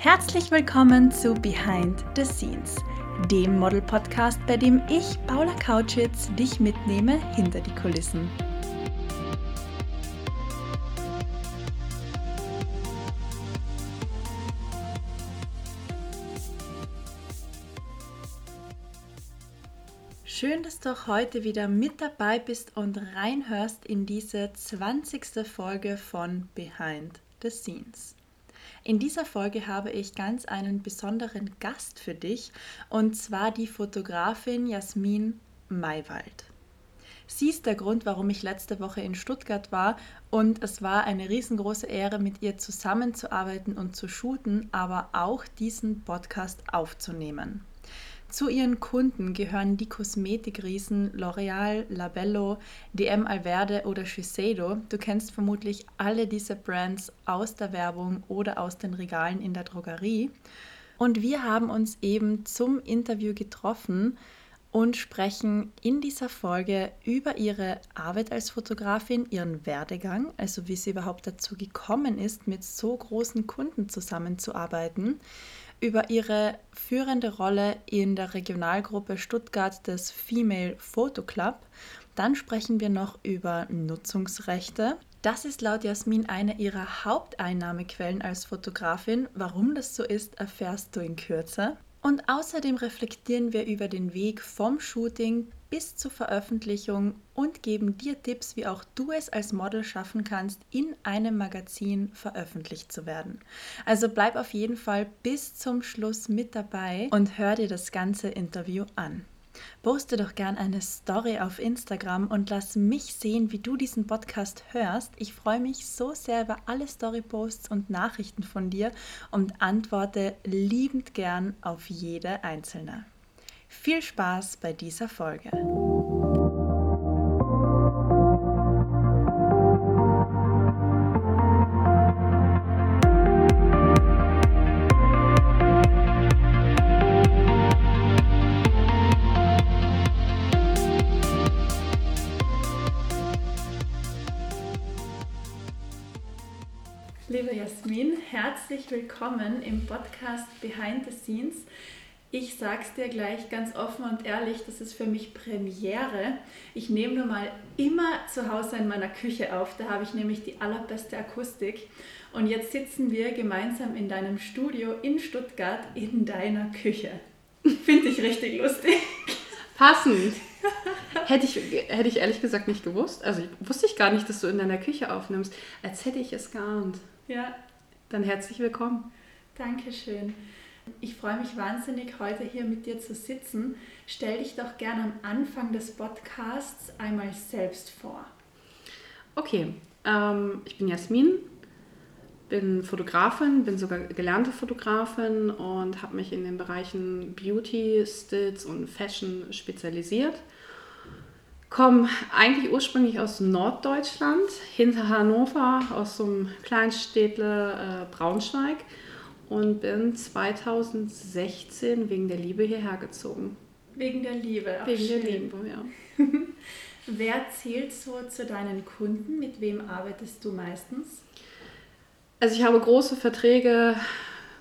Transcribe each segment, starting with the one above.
Herzlich willkommen zu Behind the Scenes, dem Model-Podcast, bei dem ich, Paula Kautschitz, dich mitnehme hinter die Kulissen. Schön, dass du auch heute wieder mit dabei bist und reinhörst in diese 20. Folge von Behind the Scenes. In dieser Folge habe ich ganz einen besonderen Gast für dich und zwar die Fotografin Jasmin Maywald. Sie ist der Grund, warum ich letzte Woche in Stuttgart war und es war eine riesengroße Ehre, mit ihr zusammenzuarbeiten und zu shooten, aber auch diesen Podcast aufzunehmen. Zu ihren Kunden gehören die Kosmetikriesen L'Oreal, Labello, DM Alverde oder Shiseido. Du kennst vermutlich alle diese Brands aus der Werbung oder aus den Regalen in der Drogerie. Und wir haben uns eben zum Interview getroffen und sprechen in dieser Folge über ihre Arbeit als Fotografin, ihren Werdegang, also wie sie überhaupt dazu gekommen ist, mit so großen Kunden zusammenzuarbeiten über ihre führende Rolle in der Regionalgruppe Stuttgart des Female Photo Club. Dann sprechen wir noch über Nutzungsrechte. Das ist laut Jasmin eine ihrer Haupteinnahmequellen als Fotografin. Warum das so ist, erfährst du in Kürze. Und außerdem reflektieren wir über den Weg vom Shooting bis zur Veröffentlichung und geben dir Tipps, wie auch du es als Model schaffen kannst, in einem Magazin veröffentlicht zu werden. Also bleib auf jeden Fall bis zum Schluss mit dabei und hör dir das ganze Interview an. Poste doch gern eine Story auf Instagram und lass mich sehen, wie du diesen Podcast hörst. Ich freue mich so sehr über alle Storyposts und Nachrichten von dir und antworte liebend gern auf jede einzelne. Viel Spaß bei dieser Folge. Willkommen im Podcast Behind the Scenes. Ich sage es dir gleich ganz offen und ehrlich, das ist für mich Premiere. Ich nehme nur mal immer zu Hause in meiner Küche auf, da habe ich nämlich die allerbeste Akustik. Und jetzt sitzen wir gemeinsam in deinem Studio in Stuttgart in deiner Küche. Finde ich richtig lustig. Passend. hätte, ich, hätte ich ehrlich gesagt nicht gewusst. Also wusste ich gar nicht, dass du in deiner Küche aufnimmst. Als hätte ich es geahnt. Ja. Dann herzlich willkommen. Dankeschön. Ich freue mich wahnsinnig, heute hier mit dir zu sitzen. Stell dich doch gerne am Anfang des Podcasts einmal selbst vor. Okay, ähm, ich bin Jasmin, bin Fotografin, bin sogar gelernte Fotografin und habe mich in den Bereichen Beauty, Stills und Fashion spezialisiert. Komme eigentlich ursprünglich aus Norddeutschland, hinter Hannover, aus so einem Kleinstädtle äh, Braunschweig und bin 2016 wegen der Liebe hierher gezogen. Wegen der Liebe, auch Wegen schön. der Liebe, ja. Wer zählt so zu deinen Kunden? Mit wem arbeitest du meistens? Also ich habe große Verträge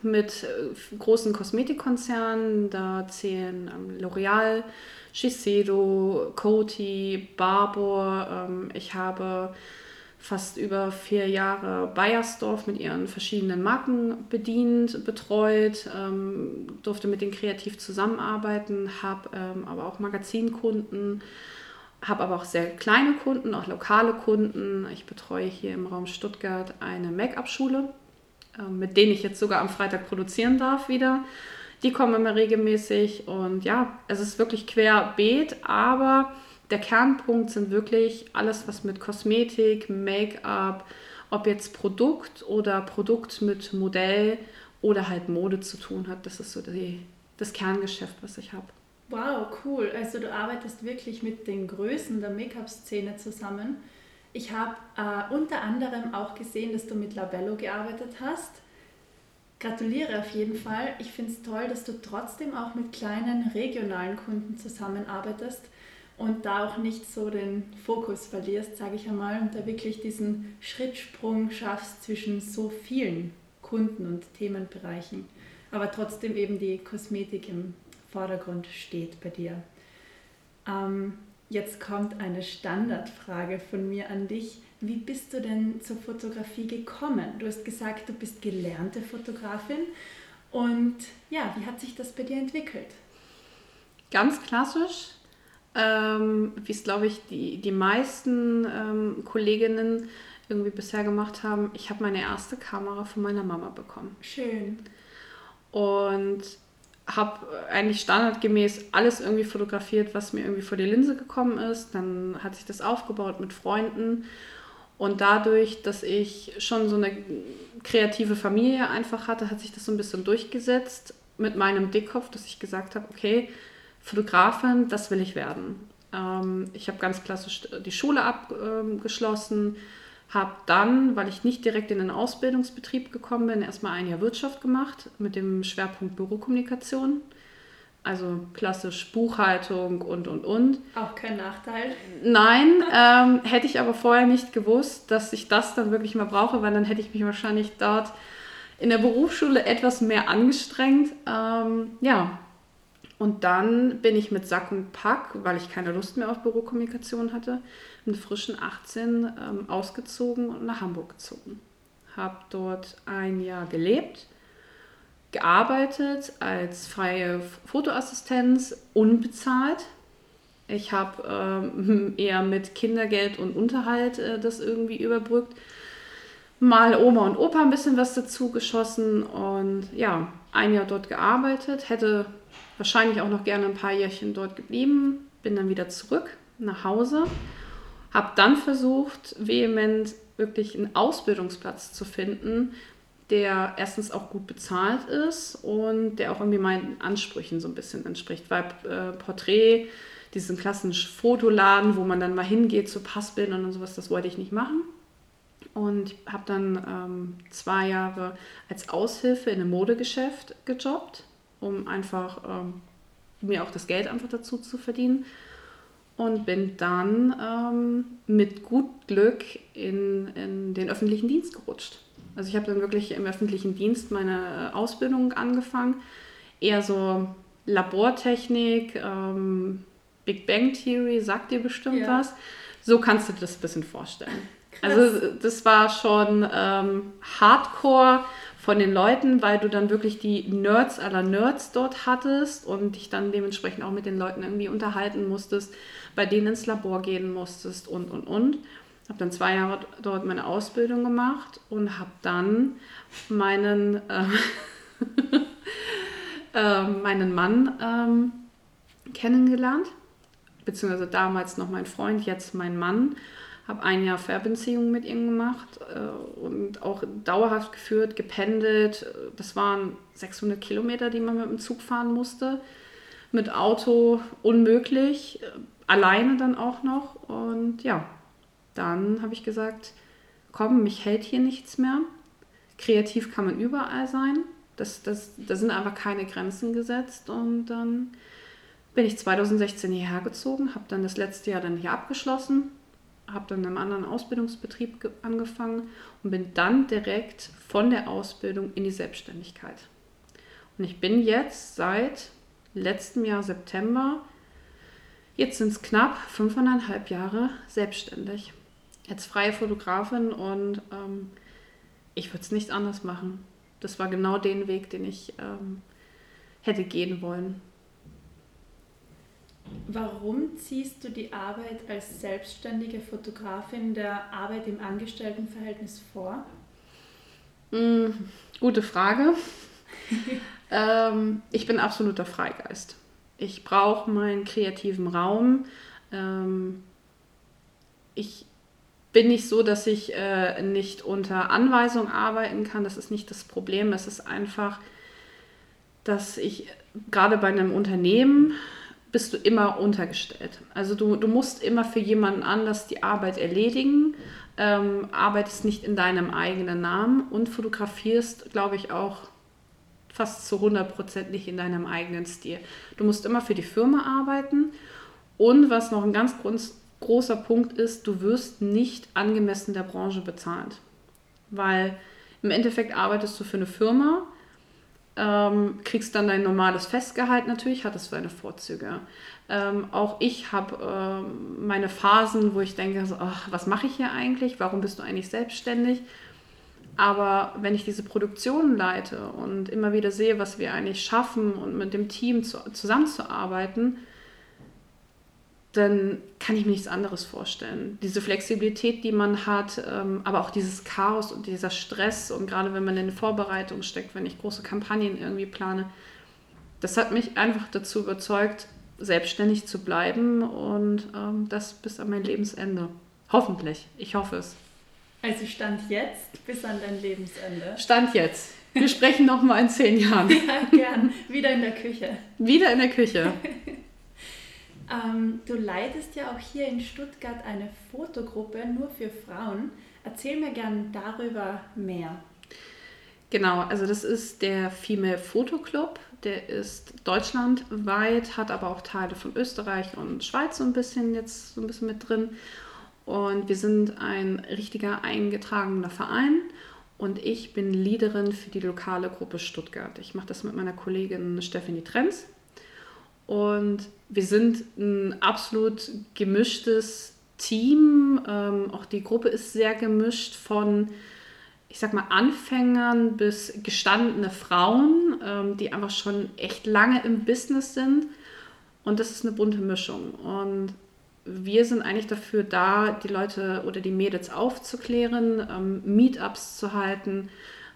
mit äh, großen Kosmetikkonzernen. Da zählen ähm, L'Oreal, Shiseido, Coty, Barbour. Ähm, ich habe fast über vier Jahre Bayersdorf mit ihren verschiedenen Marken bedient, betreut, ähm, durfte mit denen kreativ zusammenarbeiten, habe ähm, aber auch Magazinkunden, habe aber auch sehr kleine Kunden, auch lokale Kunden. Ich betreue hier im Raum Stuttgart eine Make-up-Schule, mit denen ich jetzt sogar am Freitag produzieren darf wieder. Die kommen immer regelmäßig und ja, es ist wirklich querbeet, aber der Kernpunkt sind wirklich alles, was mit Kosmetik, Make-up, ob jetzt Produkt oder Produkt mit Modell oder halt Mode zu tun hat. Das ist so die, das Kerngeschäft, was ich habe. Wow, cool. Also du arbeitest wirklich mit den Größen der Make-up-Szene zusammen. Ich habe äh, unter anderem auch gesehen, dass du mit Labello gearbeitet hast. Gratuliere auf jeden Fall. Ich finde es toll, dass du trotzdem auch mit kleinen regionalen Kunden zusammenarbeitest und da auch nicht so den Fokus verlierst, sage ich einmal, und da wirklich diesen Schrittsprung schaffst zwischen so vielen Kunden und Themenbereichen, aber trotzdem eben die Kosmetik im Vordergrund steht bei dir. Ähm, jetzt kommt eine Standardfrage von mir an dich. Wie bist du denn zur Fotografie gekommen? Du hast gesagt, du bist gelernte Fotografin. Und ja, wie hat sich das bei dir entwickelt? Ganz klassisch, ähm, wie es, glaube ich, die, die meisten ähm, Kolleginnen irgendwie bisher gemacht haben. Ich habe meine erste Kamera von meiner Mama bekommen. Schön. Und habe eigentlich standardgemäß alles irgendwie fotografiert, was mir irgendwie vor die Linse gekommen ist. Dann hat sich das aufgebaut mit Freunden. Und dadurch, dass ich schon so eine kreative Familie einfach hatte, hat sich das so ein bisschen durchgesetzt mit meinem Dickkopf, dass ich gesagt habe, okay, Fotografin, das will ich werden. Ähm, ich habe ganz klassisch die Schule abgeschlossen, habe dann, weil ich nicht direkt in den Ausbildungsbetrieb gekommen bin, erstmal ein Jahr Wirtschaft gemacht mit dem Schwerpunkt Bürokommunikation. Also klassisch Buchhaltung und, und, und. Auch kein Nachteil. Nein, ähm, hätte ich aber vorher nicht gewusst, dass ich das dann wirklich mal brauche, weil dann hätte ich mich wahrscheinlich dort in der Berufsschule etwas mehr angestrengt. Ähm, ja, und dann bin ich mit Sack und Pack, weil ich keine Lust mehr auf Bürokommunikation hatte, mit frischen 18 ähm, ausgezogen und nach Hamburg gezogen. Habe dort ein Jahr gelebt gearbeitet als freie Fotoassistenz, unbezahlt. Ich habe ähm, eher mit Kindergeld und Unterhalt äh, das irgendwie überbrückt. Mal Oma und Opa ein bisschen was dazu geschossen und ja, ein Jahr dort gearbeitet. Hätte wahrscheinlich auch noch gerne ein paar Jährchen dort geblieben. Bin dann wieder zurück nach Hause. Habe dann versucht, vehement wirklich einen Ausbildungsplatz zu finden, der erstens auch gut bezahlt ist und der auch irgendwie meinen Ansprüchen so ein bisschen entspricht. Weil äh, Porträt, diesen klassischen Fotoladen, wo man dann mal hingeht zu Passbildern und sowas, das wollte ich nicht machen. Und habe dann ähm, zwei Jahre als Aushilfe in einem Modegeschäft gejobbt, um einfach ähm, mir auch das Geld einfach dazu zu verdienen. Und bin dann ähm, mit gut Glück in, in den öffentlichen Dienst gerutscht also ich habe dann wirklich im öffentlichen Dienst meine äh, Ausbildung angefangen. Eher so Labortechnik, ähm, Big Bang Theory, sagt dir bestimmt ja. was. So kannst du dir das ein bisschen vorstellen. Krass. Also das war schon ähm, Hardcore von den Leuten, weil du dann wirklich die Nerds aller Nerds dort hattest und dich dann dementsprechend auch mit den Leuten irgendwie unterhalten musstest, bei denen ins Labor gehen musstest und, und, und habe dann zwei Jahre dort meine Ausbildung gemacht und habe dann meinen, äh, äh, meinen Mann ähm, kennengelernt, beziehungsweise damals noch mein Freund, jetzt mein Mann. Habe ein Jahr Fernbeziehung mit ihm gemacht äh, und auch dauerhaft geführt, gependelt. Das waren 600 Kilometer, die man mit dem Zug fahren musste. Mit Auto unmöglich, alleine dann auch noch. Und ja, dann habe ich gesagt, komm, mich hält hier nichts mehr. Kreativ kann man überall sein. Das, das, da sind einfach keine Grenzen gesetzt. Und dann bin ich 2016 hierher gezogen, habe dann das letzte Jahr dann hier abgeschlossen, habe dann in einem anderen Ausbildungsbetrieb angefangen und bin dann direkt von der Ausbildung in die Selbstständigkeit. Und ich bin jetzt seit letztem Jahr September, jetzt sind es knapp fünfeinhalb Jahre selbstständig als freie Fotografin und ähm, ich würde es nicht anders machen. Das war genau den Weg, den ich ähm, hätte gehen wollen. Warum ziehst du die Arbeit als selbstständige Fotografin der Arbeit im Angestelltenverhältnis vor? Mm, gute Frage. ähm, ich bin absoluter Freigeist. Ich brauche meinen kreativen Raum. Ähm, ich bin nicht so, dass ich äh, nicht unter Anweisung arbeiten kann. Das ist nicht das Problem. Es ist einfach, dass ich gerade bei einem Unternehmen bist du immer untergestellt. Also du, du musst immer für jemanden anders die Arbeit erledigen, ähm, arbeitest nicht in deinem eigenen Namen und fotografierst, glaube ich, auch fast zu 100% nicht in deinem eigenen Stil. Du musst immer für die Firma arbeiten und was noch ein ganz großer Punkt ist, du wirst nicht angemessen der Branche bezahlt. Weil Im Endeffekt arbeitest du für eine Firma, ähm, kriegst dann dein normales Festgehalt natürlich, hat es seine Vorzüge. Ähm, auch ich habe ähm, meine Phasen, wo ich denke, so, ach, was mache ich hier eigentlich? Warum bist du eigentlich selbstständig? Aber wenn ich diese Produktion leite und immer wieder sehe, was wir eigentlich schaffen und mit dem Team zu, zusammenzuarbeiten, dann kann ich mir nichts anderes vorstellen. Diese Flexibilität, die man hat, ähm, aber auch dieses Chaos und dieser Stress und gerade wenn man in Vorbereitung steckt, wenn ich große Kampagnen irgendwie plane, das hat mich einfach dazu überzeugt, selbstständig zu bleiben und ähm, das bis an mein Lebensende. Hoffentlich. Ich hoffe es. Also Stand jetzt bis an dein Lebensende. Stand jetzt. Wir sprechen noch mal in zehn Jahren. ja, gern. Wieder in der Küche. Wieder in der Küche. ähm, du leitest ja auch hier in Stuttgart eine Fotogruppe nur für Frauen. Erzähl mir gern darüber mehr. Genau, also das ist der Female Photo Club. Der ist deutschlandweit, hat aber auch Teile von Österreich und Schweiz so ein bisschen jetzt so ein bisschen mit drin. Und wir sind ein richtiger eingetragener Verein und ich bin Leaderin für die lokale Gruppe Stuttgart. Ich mache das mit meiner Kollegin Stephanie Trenz. Und wir sind ein absolut gemischtes Team. Ähm, auch die Gruppe ist sehr gemischt von, ich sag mal, Anfängern bis gestandene Frauen, ähm, die einfach schon echt lange im Business sind. Und das ist eine bunte Mischung. Und wir sind eigentlich dafür da, die Leute oder die Mädels aufzuklären, ähm, Meetups zu halten,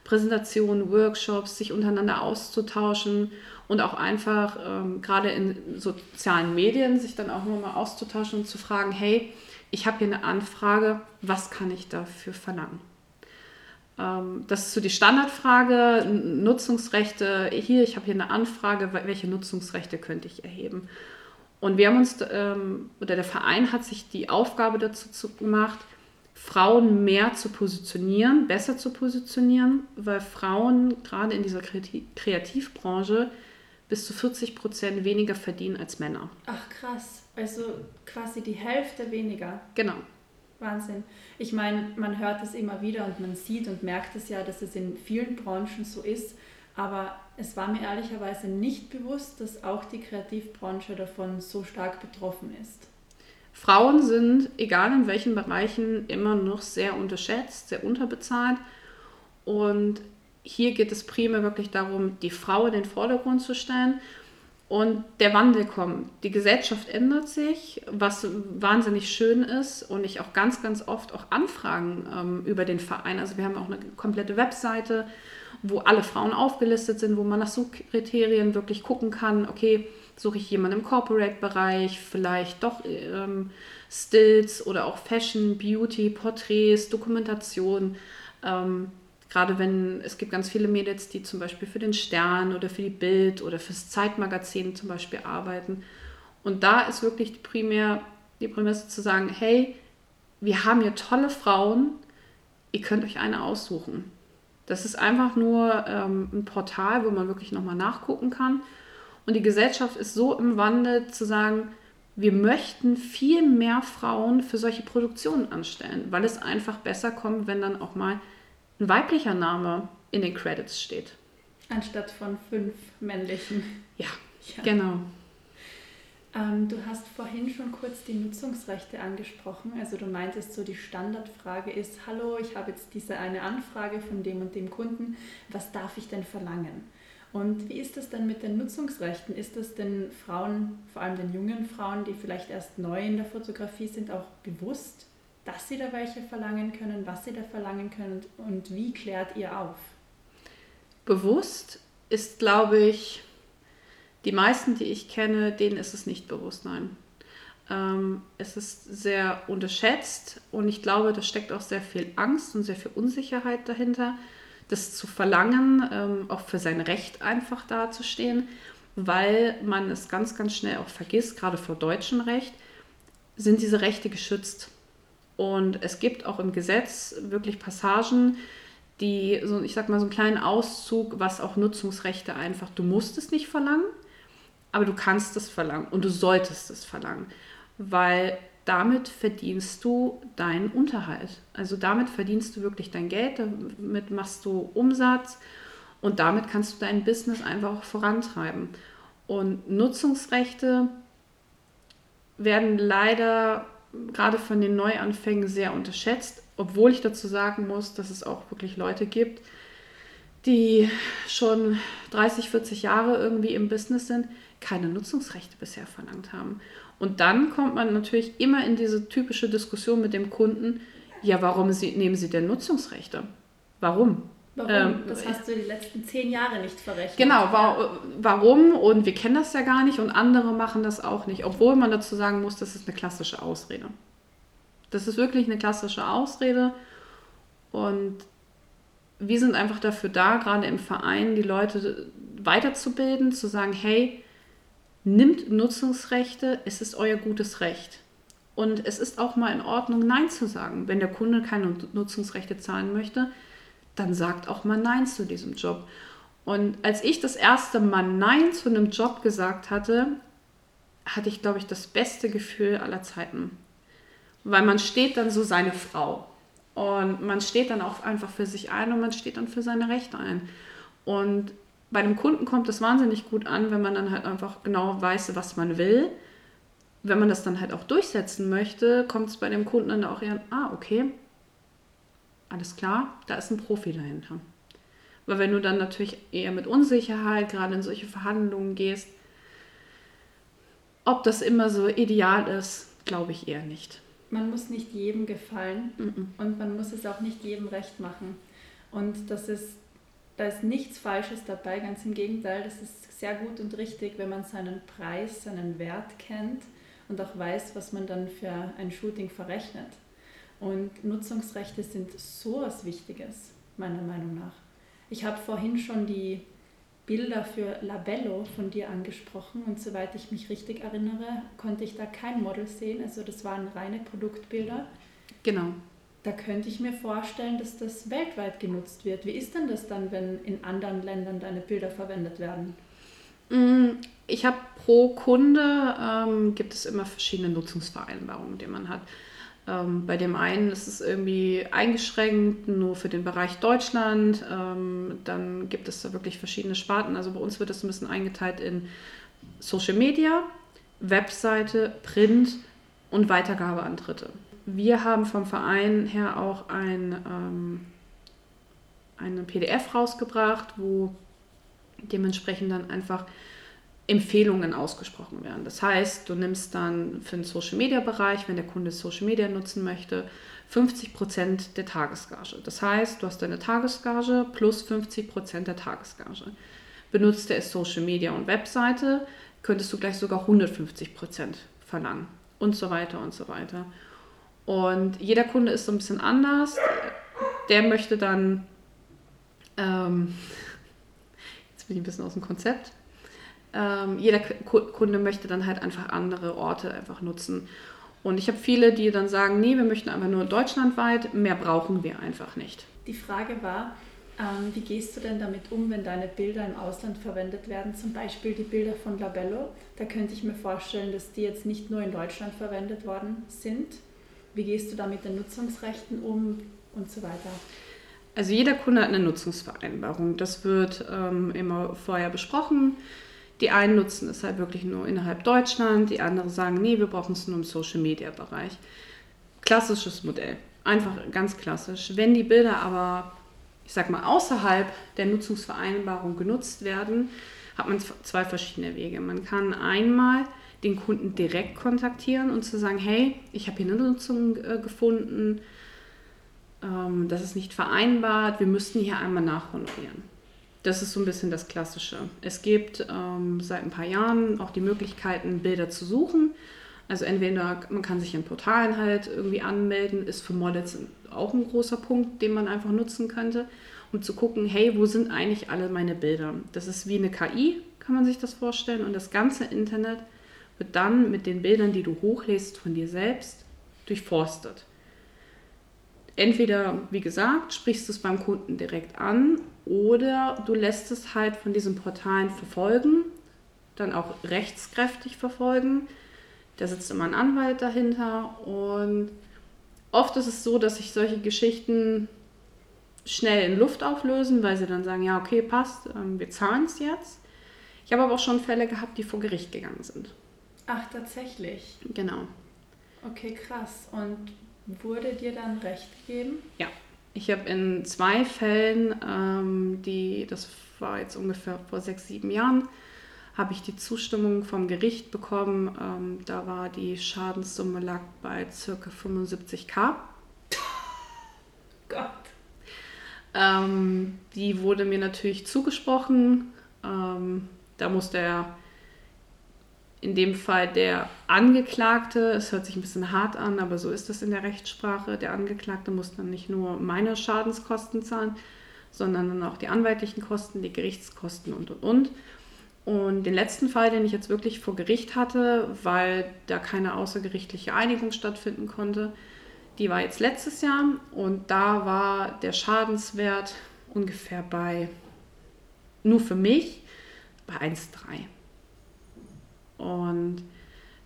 Präsentationen, Workshops, sich untereinander auszutauschen und auch einfach ähm, gerade in sozialen Medien sich dann auch nochmal auszutauschen und zu fragen, hey, ich habe hier eine Anfrage, was kann ich dafür verlangen? Ähm, das ist so die Standardfrage, Nutzungsrechte, hier, ich habe hier eine Anfrage, welche Nutzungsrechte könnte ich erheben? Und wir haben uns, ähm, oder der Verein hat sich die Aufgabe dazu gemacht, Frauen mehr zu positionieren, besser zu positionieren, weil Frauen gerade in dieser Kreativbranche bis zu 40 Prozent weniger verdienen als Männer. Ach krass, also quasi die Hälfte weniger. Genau. Wahnsinn. Ich meine, man hört es immer wieder und man sieht und merkt es ja, dass es in vielen Branchen so ist. Aber es war mir ehrlicherweise nicht bewusst, dass auch die Kreativbranche davon so stark betroffen ist. Frauen sind, egal in welchen Bereichen, immer noch sehr unterschätzt, sehr unterbezahlt. Und hier geht es primär wirklich darum, die Frau in den Vordergrund zu stellen und der Wandel kommt. Die Gesellschaft ändert sich, was wahnsinnig schön ist und ich auch ganz, ganz oft auch Anfragen ähm, über den Verein. Also wir haben auch eine komplette Webseite, wo alle Frauen aufgelistet sind, wo man nach Suchkriterien wirklich gucken kann, okay, suche ich jemanden im Corporate-Bereich, vielleicht doch ähm, Stills oder auch Fashion, Beauty, Porträts, Dokumentation. Ähm, Gerade wenn es gibt ganz viele Mädels, die zum Beispiel für den Stern oder für die Bild oder fürs Zeitmagazin zum Beispiel arbeiten. Und da ist wirklich primär die Prämisse zu sagen, hey, wir haben hier tolle Frauen, ihr könnt euch eine aussuchen. Das ist einfach nur ähm, ein Portal, wo man wirklich nochmal nachgucken kann. Und die Gesellschaft ist so im Wandel zu sagen, wir möchten viel mehr Frauen für solche Produktionen anstellen, weil es einfach besser kommt, wenn dann auch mal ein weiblicher Name in den Credits steht. Anstatt von fünf männlichen. Ja, ja. genau. Ähm, du hast vorhin schon kurz die Nutzungsrechte angesprochen. Also du meintest so, die Standardfrage ist, hallo, ich habe jetzt diese eine Anfrage von dem und dem Kunden, was darf ich denn verlangen? Und wie ist das denn mit den Nutzungsrechten? Ist das den Frauen, vor allem den jungen Frauen, die vielleicht erst neu in der Fotografie sind, auch bewusst, dass sie da welche verlangen können, was sie da verlangen können und wie klärt ihr auf? Bewusst ist, glaube ich, die meisten, die ich kenne, denen ist es nicht bewusst, nein. Ähm, es ist sehr unterschätzt und ich glaube, da steckt auch sehr viel Angst und sehr viel Unsicherheit dahinter, das zu verlangen, ähm, auch für sein Recht einfach dazustehen, weil man es ganz, ganz schnell auch vergisst, gerade vor deutschem Recht, sind diese Rechte geschützt. Und es gibt auch im Gesetz wirklich Passagen, die, so, ich sag mal, so einen kleinen Auszug, was auch Nutzungsrechte einfach, du musst es nicht verlangen, aber du kannst es verlangen und du solltest es verlangen. Weil damit verdienst du deinen Unterhalt. Also damit verdienst du wirklich dein Geld, damit machst du Umsatz und damit kannst du dein Business einfach auch vorantreiben. Und Nutzungsrechte werden leider gerade von den Neuanfängen sehr unterschätzt, obwohl ich dazu sagen muss, dass es auch wirklich Leute gibt, die schon 30, 40 Jahre irgendwie im Business sind, keine Nutzungsrechte bisher verlangt haben. Und dann kommt man natürlich immer in diese typische Diskussion mit dem Kunden, ja, warum sie, nehmen Sie denn Nutzungsrechte? Warum? Warum? Ähm, das hast du die letzten zehn Jahre nicht verrechnet. Genau, wa warum? Und wir kennen das ja gar nicht und andere machen das auch nicht, obwohl man dazu sagen muss, das ist eine klassische Ausrede. Das ist wirklich eine klassische Ausrede und wir sind einfach dafür da, gerade im Verein, die Leute weiterzubilden, zu sagen, hey, nimmt Nutzungsrechte, es ist euer gutes Recht. Und es ist auch mal in Ordnung, Nein zu sagen. Wenn der Kunde keine Nutzungsrechte zahlen möchte, dann sagt auch mal Nein zu diesem Job. Und als ich das erste Mal Nein zu einem Job gesagt hatte, hatte ich, glaube ich, das beste Gefühl aller Zeiten. Weil man steht dann so seine Frau. Und man steht dann auch einfach für sich ein und man steht dann für seine Rechte ein. Und bei dem Kunden kommt es wahnsinnig gut an, wenn man dann halt einfach genau weiß, was man will. Wenn man das dann halt auch durchsetzen möchte, kommt es bei dem Kunden dann auch eher, ah, okay, alles klar, da ist ein Profi dahinter. Weil wenn du dann natürlich eher mit Unsicherheit gerade in solche Verhandlungen gehst, ob das immer so ideal ist, glaube ich eher nicht man muss nicht jedem gefallen mhm. und man muss es auch nicht jedem recht machen. Und das ist, da ist nichts Falsches dabei, ganz im Gegenteil, das ist sehr gut und richtig, wenn man seinen Preis, seinen Wert kennt und auch weiß, was man dann für ein Shooting verrechnet. Und Nutzungsrechte sind so was Wichtiges, meiner Meinung nach. Ich habe vorhin schon die Bilder für Labello von dir angesprochen und soweit ich mich richtig erinnere, konnte ich da kein Model sehen. Also das waren reine Produktbilder. Genau. Da könnte ich mir vorstellen, dass das weltweit genutzt wird. Wie ist denn das dann, wenn in anderen Ländern deine Bilder verwendet werden? Mm, ich habe pro Kunde ähm, gibt es immer verschiedene Nutzungsvereinbarungen, die man hat. Ähm, bei dem einen ist es irgendwie eingeschränkt, nur für den Bereich Deutschland. Ähm, dann gibt es da wirklich verschiedene Sparten. Also bei uns wird das ein bisschen eingeteilt in Social Media, Webseite, Print und Weitergabe an Dritte. Wir haben vom Verein her auch ein, ähm, eine PDF rausgebracht, wo dementsprechend dann einfach Empfehlungen ausgesprochen werden. Das heißt, du nimmst dann für den Social Media Bereich, wenn der Kunde Social Media nutzen möchte, 50 Prozent der Tagesgage. Das heißt, du hast deine Tagesgage plus 50 Prozent der Tagesgage. Benutzt er Social Media und Webseite, könntest du gleich sogar 150 Prozent verlangen und so weiter und so weiter. Und jeder Kunde ist so ein bisschen anders. Der möchte dann, ähm, jetzt bin ich ein bisschen aus dem Konzept, ähm, jeder Kunde möchte dann halt einfach andere Orte einfach nutzen. Und ich habe viele, die dann sagen, nee, wir möchten einfach nur deutschlandweit, mehr brauchen wir einfach nicht. Die Frage war, ähm, wie gehst du denn damit um, wenn deine Bilder im Ausland verwendet werden? Zum Beispiel die Bilder von Labello. Da könnte ich mir vorstellen, dass die jetzt nicht nur in Deutschland verwendet worden sind. Wie gehst du da mit den Nutzungsrechten um und so weiter? Also jeder Kunde hat eine Nutzungsvereinbarung. Das wird ähm, immer vorher besprochen. Die einen nutzen es halt wirklich nur innerhalb Deutschland, die anderen sagen, nee, wir brauchen es nur im Social-Media-Bereich. Klassisches Modell, einfach ganz klassisch. Wenn die Bilder aber, ich sag mal, außerhalb der Nutzungsvereinbarung genutzt werden, hat man zwei verschiedene Wege. Man kann einmal den Kunden direkt kontaktieren und zu sagen, hey, ich habe hier eine Nutzung äh, gefunden, ähm, das ist nicht vereinbart, wir müssten hier einmal nachhonorieren. Das ist so ein bisschen das Klassische. Es gibt ähm, seit ein paar Jahren auch die Möglichkeiten, Bilder zu suchen. Also entweder man kann sich in Portalen halt irgendwie anmelden, ist für Models auch ein großer Punkt, den man einfach nutzen könnte, um zu gucken, hey, wo sind eigentlich alle meine Bilder? Das ist wie eine KI, kann man sich das vorstellen. Und das ganze Internet wird dann mit den Bildern, die du hochlädst von dir selbst, durchforstet entweder, wie gesagt, sprichst du es beim Kunden direkt an oder du lässt es halt von diesen Portalen verfolgen, dann auch rechtskräftig verfolgen. Da sitzt immer ein Anwalt dahinter und oft ist es so, dass sich solche Geschichten schnell in Luft auflösen, weil sie dann sagen, ja, okay, passt, ähm, wir zahlen es jetzt. Ich habe aber auch schon Fälle gehabt, die vor Gericht gegangen sind. Ach, tatsächlich. Genau. Okay, krass. Und wurde dir dann Recht gegeben? Ja. Ich habe in zwei Fällen, ähm, die, das war jetzt ungefähr vor sechs, sieben Jahren, habe ich die Zustimmung vom Gericht bekommen. Ähm, da war die Schadenssumme lag bei ca. 75k. Gott. Ähm, die wurde mir natürlich zugesprochen. Ähm, da muss der, in dem Fall der Angeklagte, es hört sich ein bisschen hart an, aber so ist das in der Rechtssprache, der Angeklagte muss dann nicht nur meine Schadenskosten zahlen, sondern dann auch die anwaltlichen Kosten, die Gerichtskosten und und und. Und den letzten Fall, den ich jetzt wirklich vor Gericht hatte, weil da keine außergerichtliche Einigung stattfinden konnte, die war jetzt letztes Jahr und da war der Schadenswert ungefähr bei, nur für mich, bei 1,3. Und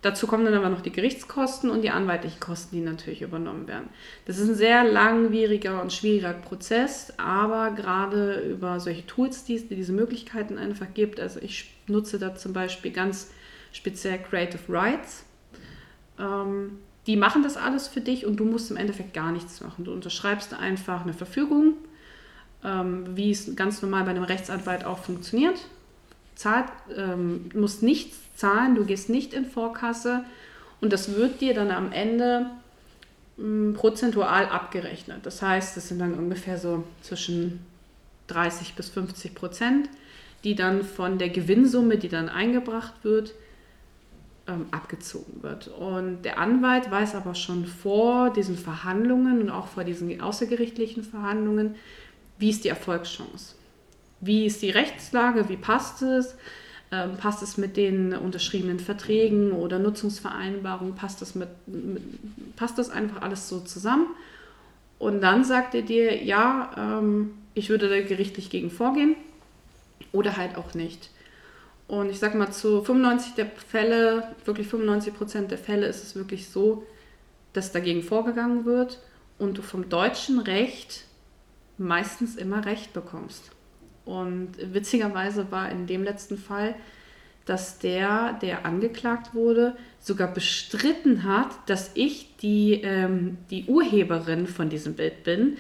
dazu kommen dann aber noch die Gerichtskosten und die anwaltlichen Kosten, die natürlich übernommen werden. Das ist ein sehr langwieriger und schwieriger Prozess, aber gerade über solche Tools, die es diese Möglichkeiten einfach gibt, also ich nutze da zum Beispiel ganz speziell Creative Rights. Ähm, die machen das alles für dich und du musst im Endeffekt gar nichts machen. Du unterschreibst einfach eine Verfügung, ähm, wie es ganz normal bei einem Rechtsanwalt auch funktioniert. Zahlt, ähm, musst nichts zahlen, du gehst nicht in Vorkasse und das wird dir dann am Ende mh, prozentual abgerechnet. Das heißt, das sind dann ungefähr so zwischen 30 bis 50 Prozent, die dann von der Gewinnsumme, die dann eingebracht wird, ähm, abgezogen wird. Und der Anwalt weiß aber schon vor diesen Verhandlungen und auch vor diesen außergerichtlichen Verhandlungen, wie ist die Erfolgschance? Wie ist die Rechtslage? Wie passt es? Ähm, passt es mit den unterschriebenen Verträgen oder Nutzungsvereinbarungen? Passt das, mit, mit, passt das einfach alles so zusammen? Und dann sagt er dir, ja, ähm, ich würde da gerichtlich gegen vorgehen oder halt auch nicht. Und ich sage mal, zu 95 der Fälle, wirklich 95 Prozent der Fälle ist es wirklich so, dass dagegen vorgegangen wird und du vom deutschen Recht meistens immer Recht bekommst. Und witzigerweise war in dem letzten Fall, dass der, der angeklagt wurde, sogar bestritten hat, dass ich die, ähm, die Urheberin von diesem Bild bin,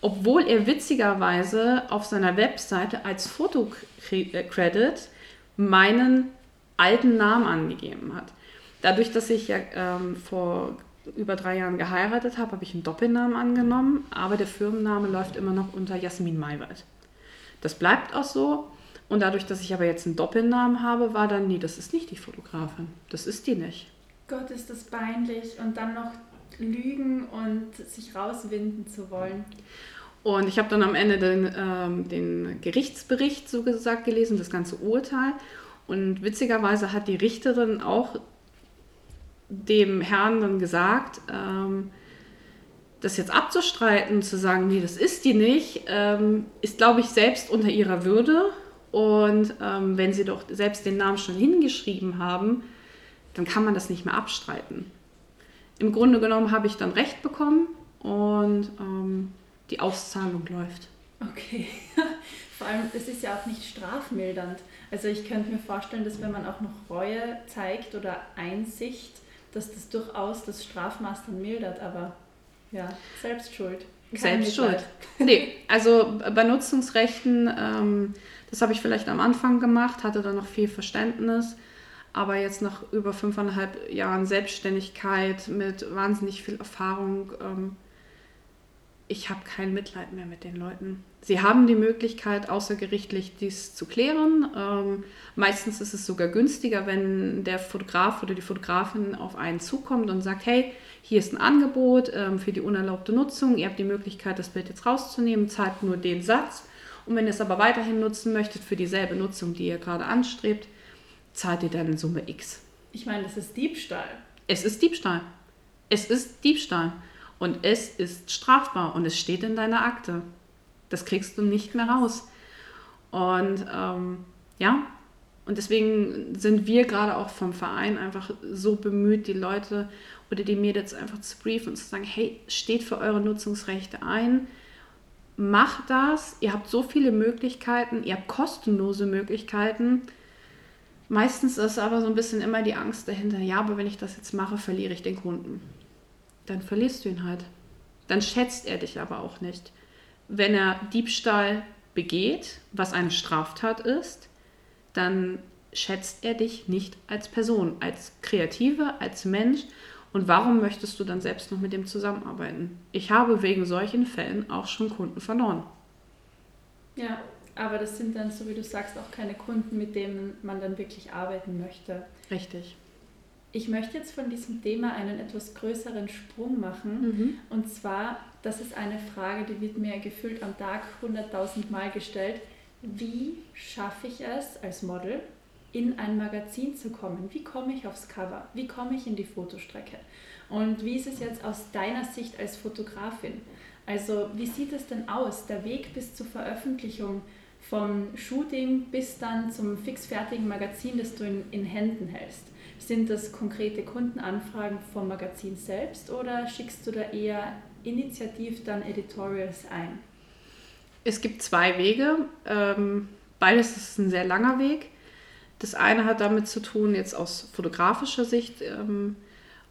obwohl er witzigerweise auf seiner Webseite als Fotocredit meinen alten Namen angegeben hat. Dadurch, dass ich ja ähm, vor über drei Jahren geheiratet habe, habe ich einen Doppelnamen angenommen, aber der Firmenname läuft immer noch unter Jasmin Maywald. Das bleibt auch so. Und dadurch, dass ich aber jetzt einen Doppelnamen habe, war dann, nee, das ist nicht die Fotografin. Das ist die nicht. Gott, ist das peinlich. Und dann noch lügen und sich rauswinden zu wollen. Und ich habe dann am Ende den, ähm, den Gerichtsbericht so gesagt gelesen, das ganze Urteil. Und witzigerweise hat die Richterin auch dem Herrn dann gesagt, ähm, das jetzt abzustreiten, zu sagen, nee, das ist die nicht, ähm, ist, glaube ich, selbst unter ihrer Würde. Und ähm, wenn sie doch selbst den Namen schon hingeschrieben haben, dann kann man das nicht mehr abstreiten. Im Grunde genommen habe ich dann Recht bekommen und ähm, die Auszahlung läuft. Okay. Vor allem, es ist ja auch nicht strafmildernd. Also ich könnte mir vorstellen, dass wenn man auch noch Reue zeigt oder Einsicht, dass das durchaus das Strafmaß dann mildert, aber ja, Selbstschuld. Selbstschuld. Nee, also bei Nutzungsrechten, ähm, das habe ich vielleicht am Anfang gemacht, hatte da noch viel Verständnis. Aber jetzt nach über fünfeinhalb Jahren Selbstständigkeit mit wahnsinnig viel Erfahrung ähm, ich habe kein Mitleid mehr mit den Leuten. Sie haben die Möglichkeit, außergerichtlich dies zu klären. Ähm, meistens ist es sogar günstiger, wenn der Fotograf oder die Fotografin auf einen zukommt und sagt, hey, hier ist ein Angebot ähm, für die unerlaubte Nutzung. Ihr habt die Möglichkeit, das Bild jetzt rauszunehmen, zahlt nur den Satz. Und wenn ihr es aber weiterhin nutzen möchtet für dieselbe Nutzung, die ihr gerade anstrebt, zahlt ihr dann Summe X. Ich meine, das ist Diebstahl. Es ist Diebstahl. Es ist Diebstahl. Und es ist strafbar und es steht in deiner Akte. Das kriegst du nicht mehr raus. Und ähm, ja, Und deswegen sind wir gerade auch vom Verein einfach so bemüht, die Leute oder die Mädels einfach zu briefen und zu sagen, hey, steht für eure Nutzungsrechte ein, macht das, ihr habt so viele Möglichkeiten, ihr habt kostenlose Möglichkeiten. Meistens ist aber so ein bisschen immer die Angst dahinter, ja, aber wenn ich das jetzt mache, verliere ich den Kunden. Dann verlierst du ihn halt. Dann schätzt er dich aber auch nicht. Wenn er Diebstahl begeht, was eine Straftat ist, dann schätzt er dich nicht als Person, als Kreative, als Mensch. Und warum möchtest du dann selbst noch mit dem zusammenarbeiten? Ich habe wegen solchen Fällen auch schon Kunden verloren. Ja, aber das sind dann, so wie du sagst, auch keine Kunden, mit denen man dann wirklich arbeiten möchte. Richtig. Ich möchte jetzt von diesem Thema einen etwas größeren Sprung machen. Mhm. Und zwar, das ist eine Frage, die wird mir gefühlt am Tag 100.000 Mal gestellt. Wie schaffe ich es als Model, in ein Magazin zu kommen? Wie komme ich aufs Cover? Wie komme ich in die Fotostrecke? Und wie ist es jetzt aus deiner Sicht als Fotografin? Also wie sieht es denn aus, der Weg bis zur Veröffentlichung vom Shooting bis dann zum fixfertigen Magazin, das du in, in Händen hältst? Sind das konkrete Kundenanfragen vom Magazin selbst oder schickst du da eher initiativ dann Editorials ein? Es gibt zwei Wege. Ähm, beides ist ein sehr langer Weg. Das eine hat damit zu tun, jetzt aus fotografischer Sicht ähm,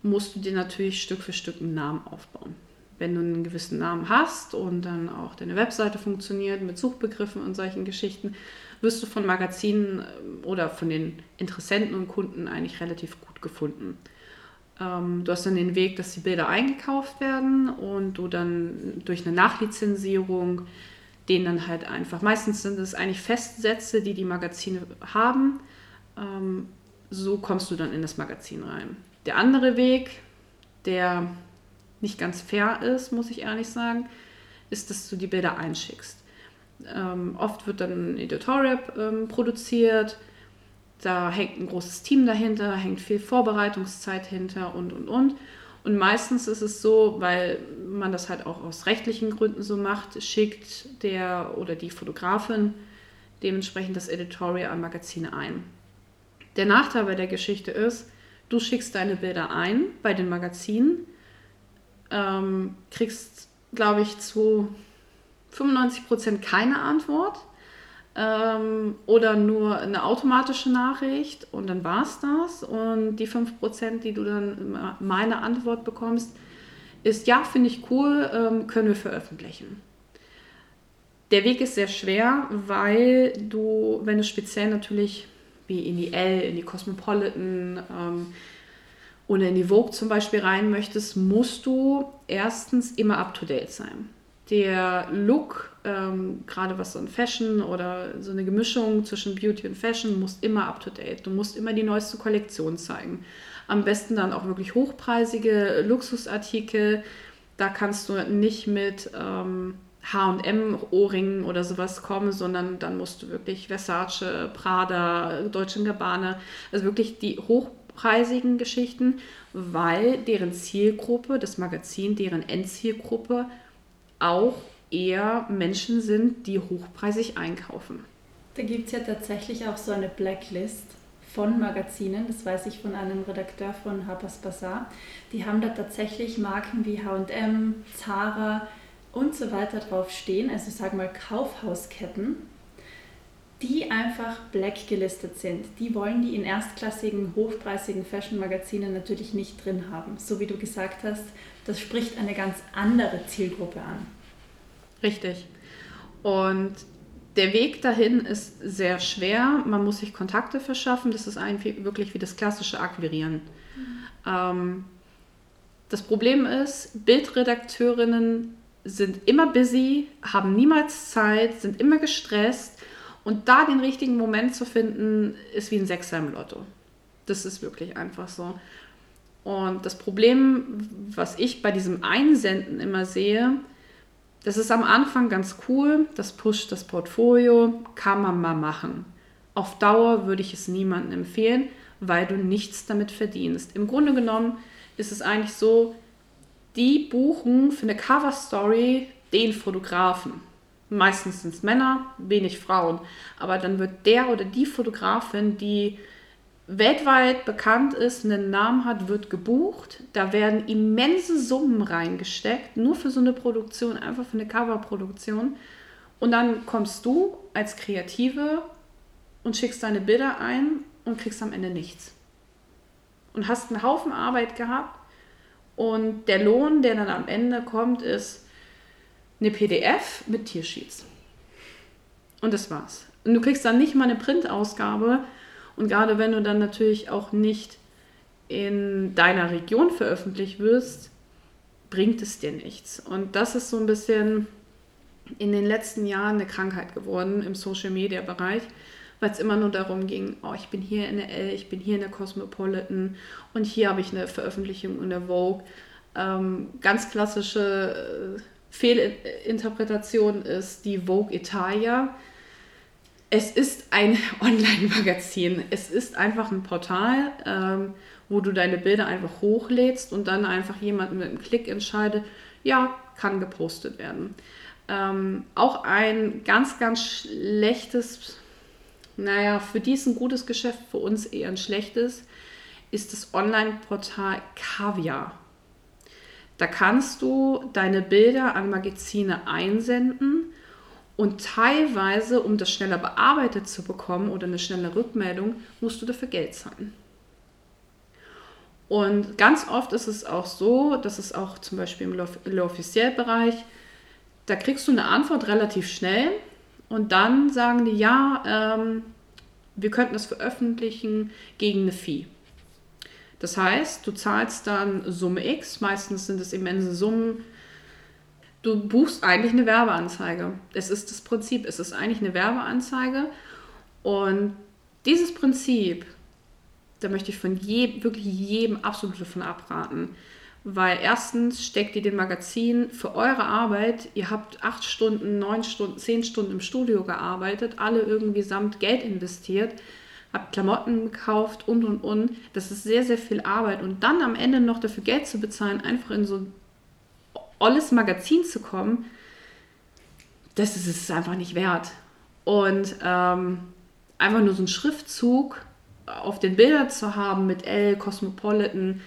musst du dir natürlich Stück für Stück einen Namen aufbauen. Wenn du einen gewissen Namen hast und dann auch deine Webseite funktioniert mit Suchbegriffen und solchen Geschichten, wirst du von Magazinen ähm, oder von den Interessenten und Kunden eigentlich relativ gut gefunden. Ähm, du hast dann den Weg, dass die Bilder eingekauft werden und du dann durch eine Nachlizenzierung denen dann halt einfach, meistens sind es eigentlich Festsätze, die die Magazine haben. Ähm, so kommst du dann in das Magazin rein. Der andere Weg, der nicht ganz fair ist, muss ich ehrlich sagen, ist, dass du die Bilder einschickst. Ähm, oft wird dann ein Editorial ähm, produziert, da hängt ein großes Team dahinter, hängt viel Vorbereitungszeit hinter und und und. Und meistens ist es so, weil man das halt auch aus rechtlichen Gründen so macht, schickt der oder die Fotografin dementsprechend das Editorial an Magazine ein. Der Nachteil bei der Geschichte ist, du schickst deine Bilder ein bei den Magazinen, ähm, kriegst, glaube ich, zu 95% keine Antwort ähm, oder nur eine automatische Nachricht und dann war es das. Und die 5%, die du dann meine Antwort bekommst, ist, ja, finde ich cool, ähm, können wir veröffentlichen. Der Weg ist sehr schwer, weil du, wenn du speziell natürlich wie in die L, in die Cosmopolitan ähm, oder in die Vogue zum Beispiel rein möchtest, musst du erstens immer up-to-date sein. Der Look ähm, gerade was so ein Fashion oder so eine Gemischung zwischen Beauty und Fashion, muss immer up to date. Du musst immer die neueste Kollektion zeigen. Am besten dann auch wirklich hochpreisige Luxusartikel. Da kannst du nicht mit ähm, HM-Ohrringen oder sowas kommen, sondern dann musst du wirklich Versace, Prada, Deutsche Gabbana, also wirklich die hochpreisigen Geschichten, weil deren Zielgruppe, das Magazin, deren Endzielgruppe auch eher Menschen sind, die hochpreisig einkaufen. Da gibt es ja tatsächlich auch so eine Blacklist von Magazinen, das weiß ich von einem Redakteur von Harper's Bazaar. Die haben da tatsächlich Marken wie HM, Zara und so weiter drauf stehen, also sag mal Kaufhausketten, die einfach black gelistet sind. Die wollen die in erstklassigen, hochpreisigen Fashion-Magazinen natürlich nicht drin haben. So wie du gesagt hast, das spricht eine ganz andere Zielgruppe an. Richtig. Und der Weg dahin ist sehr schwer. Man muss sich Kontakte verschaffen. Das ist eigentlich wirklich wie das klassische Akquirieren. Mhm. Ähm, das Problem ist, Bildredakteurinnen sind immer busy, haben niemals Zeit, sind immer gestresst. Und da den richtigen Moment zu finden, ist wie ein Sechser im Lotto. Das ist wirklich einfach so. Und das Problem, was ich bei diesem Einsenden immer sehe, das ist am Anfang ganz cool, das pusht das Portfolio, kann man mal machen. Auf Dauer würde ich es niemandem empfehlen, weil du nichts damit verdienst. Im Grunde genommen ist es eigentlich so, die buchen für eine Cover Story den Fotografen. Meistens sind es Männer, wenig Frauen. Aber dann wird der oder die Fotografin, die weltweit bekannt ist, einen Namen hat, wird gebucht. Da werden immense Summen reingesteckt, nur für so eine Produktion, einfach für eine Coverproduktion. Und dann kommst du als Kreative und schickst deine Bilder ein und kriegst am Ende nichts. Und hast einen Haufen Arbeit gehabt und der Lohn, der dann am Ende kommt, ist eine PDF mit Tiersheets. Und das war's. Und du kriegst dann nicht mal eine Printausgabe. Und gerade wenn du dann natürlich auch nicht in deiner Region veröffentlicht wirst, bringt es dir nichts. Und das ist so ein bisschen in den letzten Jahren eine Krankheit geworden im Social-Media-Bereich, weil es immer nur darum ging, oh, ich bin hier in der L, ich bin hier in der Cosmopolitan und hier habe ich eine Veröffentlichung in der Vogue. Ähm, ganz klassische äh, Fehlinterpretation ist die Vogue Italia. Es ist ein Online-Magazin. Es ist einfach ein Portal, ähm, wo du deine Bilder einfach hochlädst und dann einfach jemand mit einem Klick entscheidet, ja, kann gepostet werden. Ähm, auch ein ganz, ganz schlechtes naja, für die ist ein gutes Geschäft, für uns eher ein schlechtes, ist das Online-Portal Kaviar. Da kannst du deine Bilder an Magazine einsenden und teilweise, um das schneller bearbeitet zu bekommen oder eine schnelle Rückmeldung, musst du dafür Geld zahlen. Und ganz oft ist es auch so, dass es auch zum Beispiel im L'Officiel-Bereich, da kriegst du eine Antwort relativ schnell und dann sagen die, ja, ähm, wir könnten das veröffentlichen gegen eine Fee. Das heißt, du zahlst dann Summe X, meistens sind es immense Summen. Du buchst eigentlich eine Werbeanzeige. Es ist das Prinzip, es ist eigentlich eine Werbeanzeige. Und dieses Prinzip, da möchte ich von jedem, wirklich jedem absolut davon abraten. Weil erstens steckt ihr den Magazin für eure Arbeit. Ihr habt acht Stunden, neun Stunden, zehn Stunden im Studio gearbeitet, alle irgendwie samt Geld investiert, habt Klamotten gekauft und und und. Das ist sehr, sehr viel Arbeit. Und dann am Ende noch dafür Geld zu bezahlen, einfach in so ein olles Magazin zu kommen, das ist es einfach nicht wert. Und ähm, einfach nur so einen Schriftzug auf den Bildern zu haben mit L, Cosmopolitan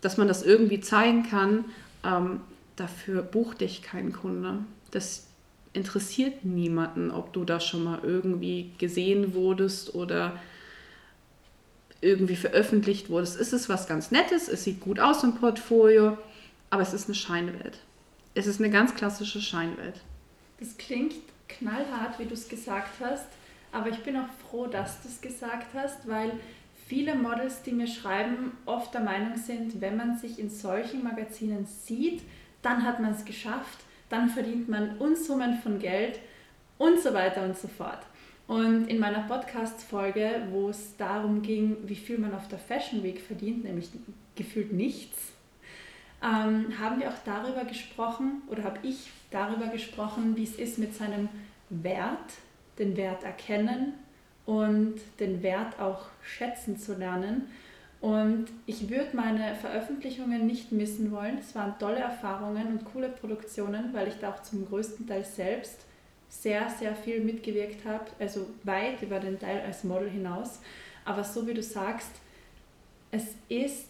dass man das irgendwie zeigen kann, ähm, dafür bucht dich kein Kunde. Das interessiert niemanden, ob du da schon mal irgendwie gesehen wurdest oder irgendwie veröffentlicht wurdest. Es ist was ganz Nettes, es sieht gut aus im Portfolio, aber es ist eine Scheinwelt. Es ist eine ganz klassische Scheinwelt. Das klingt knallhart, wie du es gesagt hast, aber ich bin auch froh, dass du es gesagt hast, weil viele Models, die mir schreiben, oft der Meinung sind, wenn man sich in solchen Magazinen sieht, dann hat man es geschafft, dann verdient man Unsummen von Geld und so weiter und so fort. Und in meiner Podcast-Folge, wo es darum ging, wie viel man auf der Fashion Week verdient, nämlich gefühlt nichts, ähm, haben wir auch darüber gesprochen, oder habe ich darüber gesprochen, wie es ist mit seinem Wert, den Wert erkennen und den Wert auch schätzen zu lernen. Und ich würde meine Veröffentlichungen nicht missen wollen. Es waren tolle Erfahrungen und coole Produktionen, weil ich da auch zum größten Teil selbst sehr, sehr viel mitgewirkt habe, also weit über den Teil als Model hinaus. Aber so wie du sagst, es ist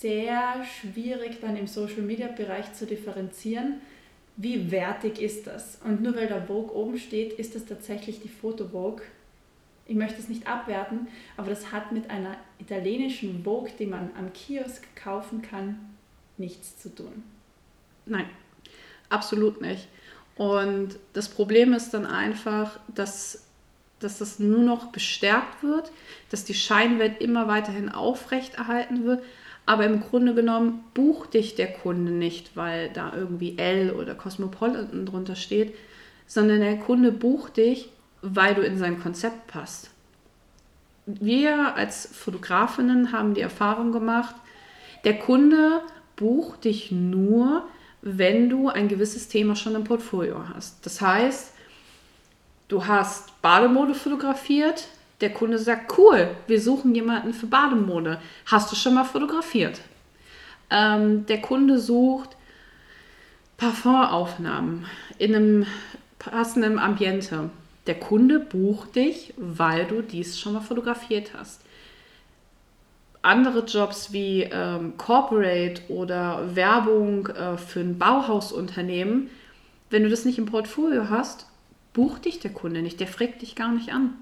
sehr schwierig dann im Social-Media-Bereich zu differenzieren, wie wertig ist das. Und nur weil der Vogue oben steht, ist das tatsächlich die Foto-Vogue ich möchte es nicht abwerten, aber das hat mit einer italienischen Vogue, die man am Kiosk kaufen kann, nichts zu tun. Nein, absolut nicht. Und das Problem ist dann einfach, dass, dass das nur noch bestärkt wird, dass die Scheinwelt immer weiterhin aufrechterhalten wird. Aber im Grunde genommen bucht dich der Kunde nicht, weil da irgendwie L oder Cosmopolitan drunter steht, sondern der Kunde bucht dich, weil du in sein Konzept passt. Wir als Fotografinnen haben die Erfahrung gemacht, der Kunde bucht dich nur, wenn du ein gewisses Thema schon im Portfolio hast. Das heißt, du hast Bademode fotografiert, der Kunde sagt, cool, wir suchen jemanden für Bademode. Hast du schon mal fotografiert? Ähm, der Kunde sucht Parfumaufnahmen in einem passendem Ambiente. Der Kunde bucht dich, weil du dies schon mal fotografiert hast. Andere Jobs wie ähm, Corporate oder Werbung äh, für ein Bauhausunternehmen, wenn du das nicht im Portfolio hast, bucht dich der Kunde nicht, der fragt dich gar nicht an,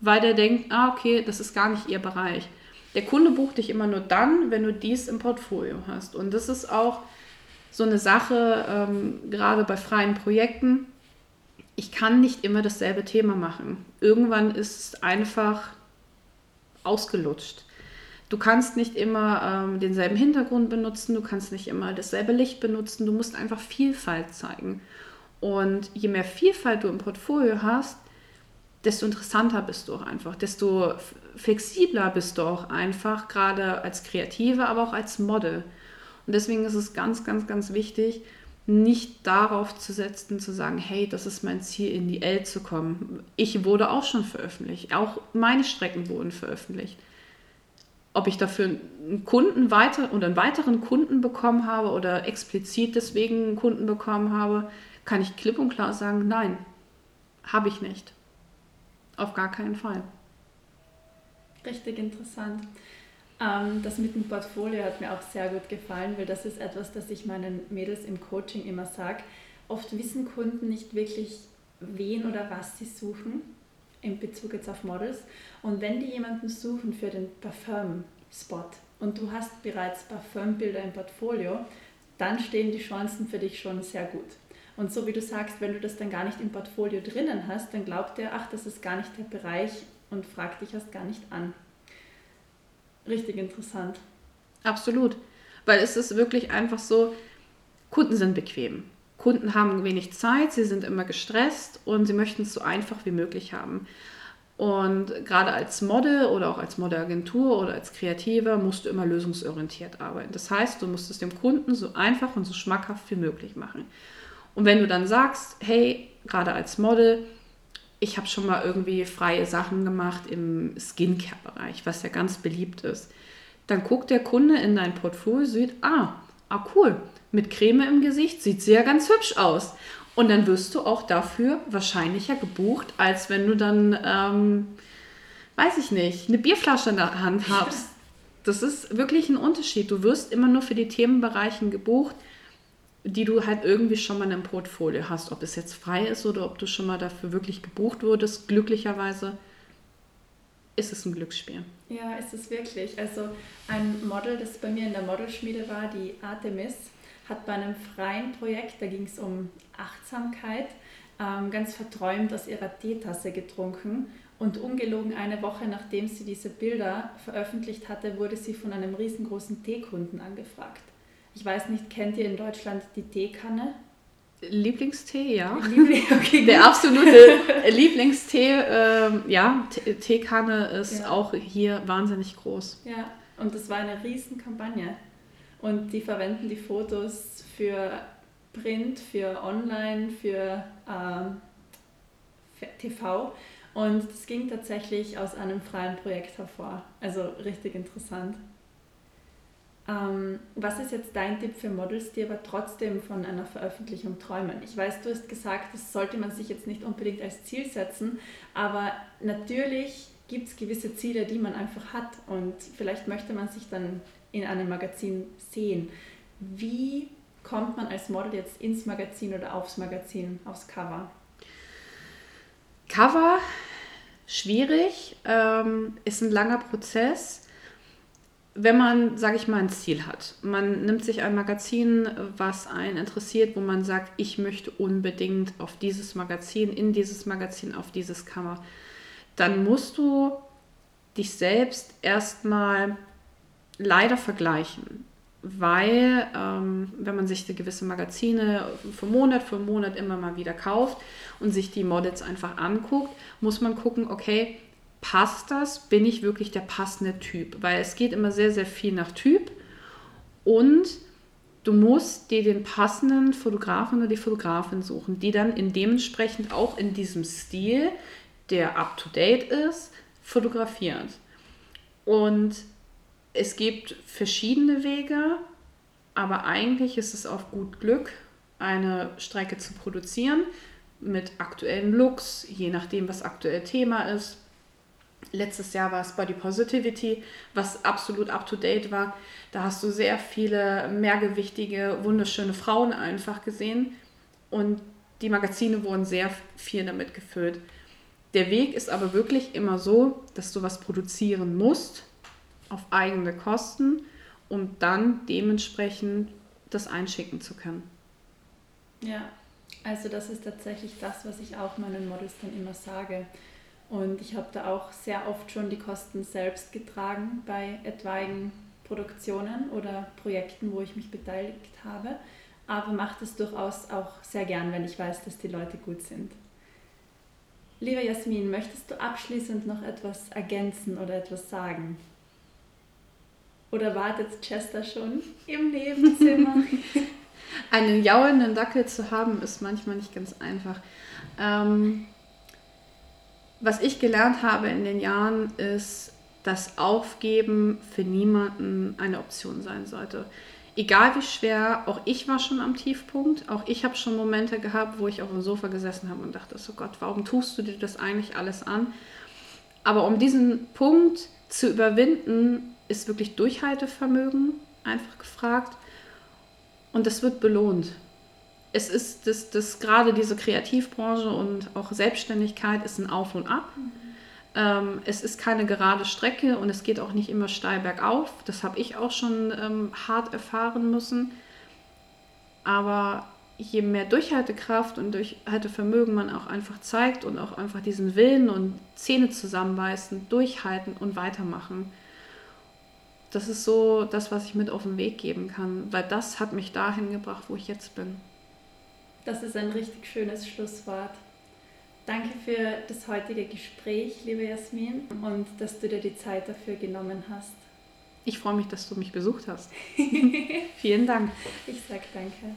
weil der denkt, ah okay, das ist gar nicht ihr Bereich. Der Kunde bucht dich immer nur dann, wenn du dies im Portfolio hast. Und das ist auch so eine Sache, ähm, gerade bei freien Projekten. Ich kann nicht immer dasselbe Thema machen. Irgendwann ist es einfach ausgelutscht. Du kannst nicht immer ähm, denselben Hintergrund benutzen, du kannst nicht immer dasselbe Licht benutzen, du musst einfach Vielfalt zeigen. Und je mehr Vielfalt du im Portfolio hast, desto interessanter bist du auch einfach, desto flexibler bist du auch einfach, gerade als Kreative, aber auch als Model. Und deswegen ist es ganz, ganz, ganz wichtig, nicht darauf zu setzen, zu sagen, hey, das ist mein Ziel, in die L zu kommen. Ich wurde auch schon veröffentlicht, auch meine Strecken wurden veröffentlicht. Ob ich dafür einen Kunden weiter oder einen weiteren Kunden bekommen habe oder explizit deswegen einen Kunden bekommen habe, kann ich klipp und klar sagen, nein, habe ich nicht. Auf gar keinen Fall. Richtig interessant. Ähm, das mit dem Portfolio hat mir auch sehr gut gefallen, weil das ist etwas, das ich meinen Mädels im Coaching immer sage. Oft wissen Kunden nicht wirklich, wen oder was sie suchen in Bezug jetzt auf Models. Und wenn die jemanden suchen für den Parfum-Spot und du hast bereits Parfumbilder im Portfolio, dann stehen die Chancen für dich schon sehr gut. Und so wie du sagst, wenn du das dann gar nicht im Portfolio drinnen hast, dann glaubt er, ach, das ist gar nicht der Bereich und fragt dich erst gar nicht an. Richtig interessant. Absolut. Weil es ist wirklich einfach so, Kunden sind bequem. Kunden haben wenig Zeit, sie sind immer gestresst und sie möchten es so einfach wie möglich haben. Und gerade als Model oder auch als Modelagentur oder als Kreativer musst du immer lösungsorientiert arbeiten. Das heißt, du musst es dem Kunden so einfach und so schmackhaft wie möglich machen. Und wenn du dann sagst, hey, gerade als Model, ich habe schon mal irgendwie freie Sachen gemacht im Skincare-Bereich, was ja ganz beliebt ist, dann guckt der Kunde in dein Portfolio, sieht, ah, ah cool, mit Creme im Gesicht sieht sie ja ganz hübsch aus. Und dann wirst du auch dafür wahrscheinlicher gebucht, als wenn du dann, ähm, weiß ich nicht, eine Bierflasche in der Hand hast. Das ist wirklich ein Unterschied. Du wirst immer nur für die Themenbereichen gebucht, die du halt irgendwie schon mal in einem Portfolio hast. Ob es jetzt frei ist oder ob du schon mal dafür wirklich gebucht wurdest, glücklicherweise ist es ein Glücksspiel. Ja, ist es wirklich. Also ein Model, das bei mir in der Modelschmiede war, die Artemis, hat bei einem freien Projekt, da ging es um Achtsamkeit, ähm, ganz verträumt aus ihrer Teetasse getrunken. Und ungelogen eine Woche nachdem sie diese Bilder veröffentlicht hatte, wurde sie von einem riesengroßen Teekunden angefragt. Ich weiß nicht, kennt ihr in Deutschland die Teekanne? Lieblingstee, ja. Liebling, okay, Der absolute Lieblingstee, ähm, ja, Teekanne ist ja. auch hier wahnsinnig groß. Ja, und das war eine Riesenkampagne. Und die verwenden die Fotos für Print, für Online, für, ähm, für TV. Und das ging tatsächlich aus einem freien Projekt hervor. Also richtig interessant. Ähm, was ist jetzt dein Tipp für Models, die aber trotzdem von einer Veröffentlichung träumen? Ich weiß, du hast gesagt, das sollte man sich jetzt nicht unbedingt als Ziel setzen, aber natürlich gibt es gewisse Ziele, die man einfach hat und vielleicht möchte man sich dann in einem Magazin sehen. Wie kommt man als Model jetzt ins Magazin oder aufs Magazin, aufs Cover? Cover, schwierig, ähm, ist ein langer Prozess wenn man, sage ich mal, ein Ziel hat, man nimmt sich ein Magazin, was einen interessiert, wo man sagt, ich möchte unbedingt auf dieses Magazin, in dieses Magazin, auf dieses Kammer, dann musst du dich selbst erstmal leider vergleichen. Weil, ähm, wenn man sich gewisse Magazine für Monat für Monat immer mal wieder kauft und sich die Models einfach anguckt, muss man gucken, okay, passt das? Bin ich wirklich der passende Typ? Weil es geht immer sehr, sehr viel nach Typ und du musst dir den passenden Fotografen oder die Fotografin suchen, die dann in dementsprechend auch in diesem Stil, der up to date ist, fotografiert. Und es gibt verschiedene Wege, aber eigentlich ist es auf gut Glück, eine Strecke zu produzieren. mit aktuellen Looks, je nachdem, was aktuell Thema ist. Letztes Jahr war es Body Positivity, was absolut up-to-date war. Da hast du sehr viele mehrgewichtige, wunderschöne Frauen einfach gesehen. Und die Magazine wurden sehr viel damit gefüllt. Der Weg ist aber wirklich immer so, dass du was produzieren musst auf eigene Kosten, um dann dementsprechend das einschicken zu können. Ja, also das ist tatsächlich das, was ich auch meinen Models dann immer sage. Und ich habe da auch sehr oft schon die Kosten selbst getragen bei etwaigen Produktionen oder Projekten, wo ich mich beteiligt habe. Aber mache das durchaus auch sehr gern, wenn ich weiß, dass die Leute gut sind. Liebe Jasmin, möchtest du abschließend noch etwas ergänzen oder etwas sagen? Oder wartet Chester schon im Nebenzimmer? Einen jauernden Dackel zu haben, ist manchmal nicht ganz einfach. Ähm, was ich gelernt habe in den Jahren ist, dass Aufgeben für niemanden eine Option sein sollte. Egal wie schwer, auch ich war schon am Tiefpunkt, auch ich habe schon Momente gehabt, wo ich auf dem Sofa gesessen habe und dachte, so Gott, warum tust du dir das eigentlich alles an? Aber um diesen Punkt zu überwinden, ist wirklich Durchhaltevermögen einfach gefragt und das wird belohnt es ist das, das gerade diese Kreativbranche und auch Selbstständigkeit ist ein Auf und Ab. Mhm. Ähm, es ist keine gerade Strecke und es geht auch nicht immer steil bergauf. Das habe ich auch schon ähm, hart erfahren müssen. Aber je mehr Durchhaltekraft und Durchhaltevermögen man auch einfach zeigt und auch einfach diesen Willen und Zähne zusammenbeißen, durchhalten und weitermachen, das ist so das, was ich mit auf den Weg geben kann, weil das hat mich dahin gebracht, wo ich jetzt bin. Das ist ein richtig schönes Schlusswort. Danke für das heutige Gespräch, liebe Jasmin, und dass du dir die Zeit dafür genommen hast. Ich freue mich, dass du mich besucht hast. Vielen Dank. Ich sage danke.